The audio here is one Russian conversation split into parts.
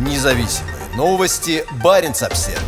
Независимые новости. Барин обсерва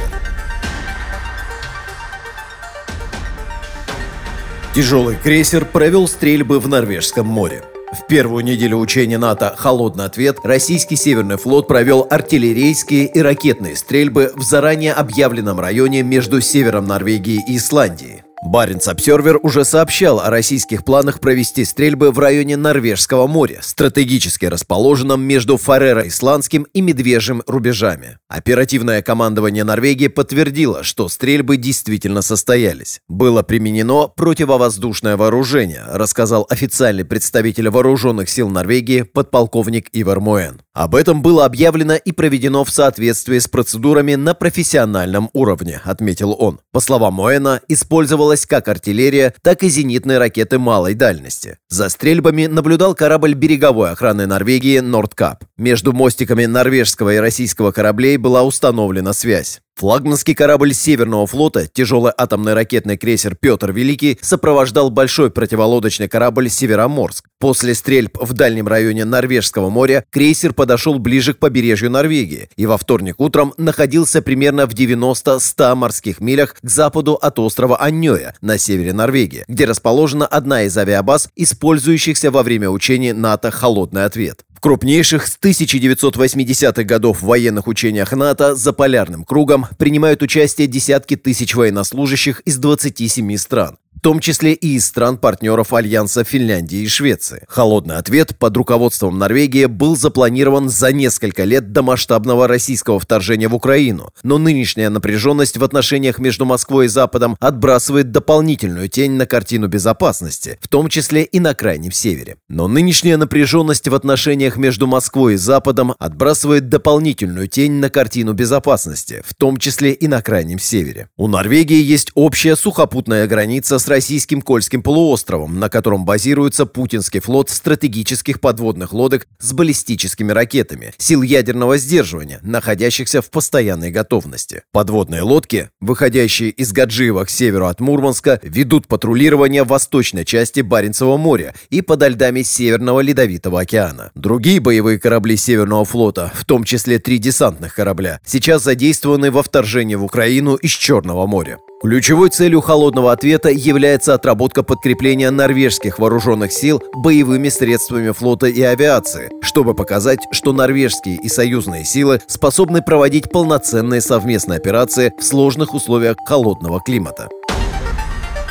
Тяжелый крейсер провел стрельбы в Норвежском море. В первую неделю учения НАТО «Холодный ответ» российский Северный флот провел артиллерийские и ракетные стрельбы в заранее объявленном районе между севером Норвегии и Исландией. Баренц Обсервер уже сообщал о российских планах провести стрельбы в районе Норвежского моря, стратегически расположенном между Фареро-Исландским и Медвежьим рубежами. Оперативное командование Норвегии подтвердило, что стрельбы действительно состоялись. Было применено противовоздушное вооружение, рассказал официальный представитель вооруженных сил Норвегии подполковник Ивар Моэн. Об этом было объявлено и проведено в соответствии с процедурами на профессиональном уровне, отметил он. По словам Моэна, использовалось использовалась как артиллерия, так и зенитные ракеты малой дальности. За стрельбами наблюдал корабль береговой охраны Норвегии «Нордкап». Между мостиками норвежского и российского кораблей была установлена связь. Флагманский корабль Северного флота, тяжелый атомный ракетный крейсер «Петр Великий» сопровождал большой противолодочный корабль «Североморск». После стрельб в дальнем районе Норвежского моря крейсер подошел ближе к побережью Норвегии и во вторник утром находился примерно в 90-100 морских милях к западу от острова Аньоя на севере Норвегии, где расположена одна из авиабаз, использующихся во время учений НАТО «Холодный ответ» крупнейших с 1980-х годов военных учениях НАТО за полярным кругом принимают участие десятки тысяч военнослужащих из 27 стран том числе и из стран-партнеров Альянса Финляндии и Швеции. Холодный ответ под руководством Норвегии был запланирован за несколько лет до масштабного российского вторжения в Украину, но нынешняя напряженность в отношениях между Москвой и Западом отбрасывает дополнительную тень на картину безопасности, в том числе и на Крайнем Севере. Но нынешняя напряженность в отношениях между Москвой и Западом отбрасывает дополнительную тень на картину безопасности, в том числе и на Крайнем Севере. У Норвегии есть общая сухопутная граница с российским Кольским полуостровом, на котором базируется путинский флот стратегических подводных лодок с баллистическими ракетами, сил ядерного сдерживания, находящихся в постоянной готовности. Подводные лодки, выходящие из Гаджиева к северу от Мурманска, ведут патрулирование восточной части Баренцева моря и подо льдами Северного Ледовитого океана. Другие боевые корабли Северного флота, в том числе три десантных корабля, сейчас задействованы во вторжении в Украину из Черного моря. Ключевой целью холодного ответа является отработка подкрепления норвежских вооруженных сил боевыми средствами флота и авиации, чтобы показать, что норвежские и союзные силы способны проводить полноценные совместные операции в сложных условиях холодного климата.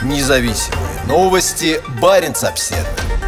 Независимые новости. Барин обседный.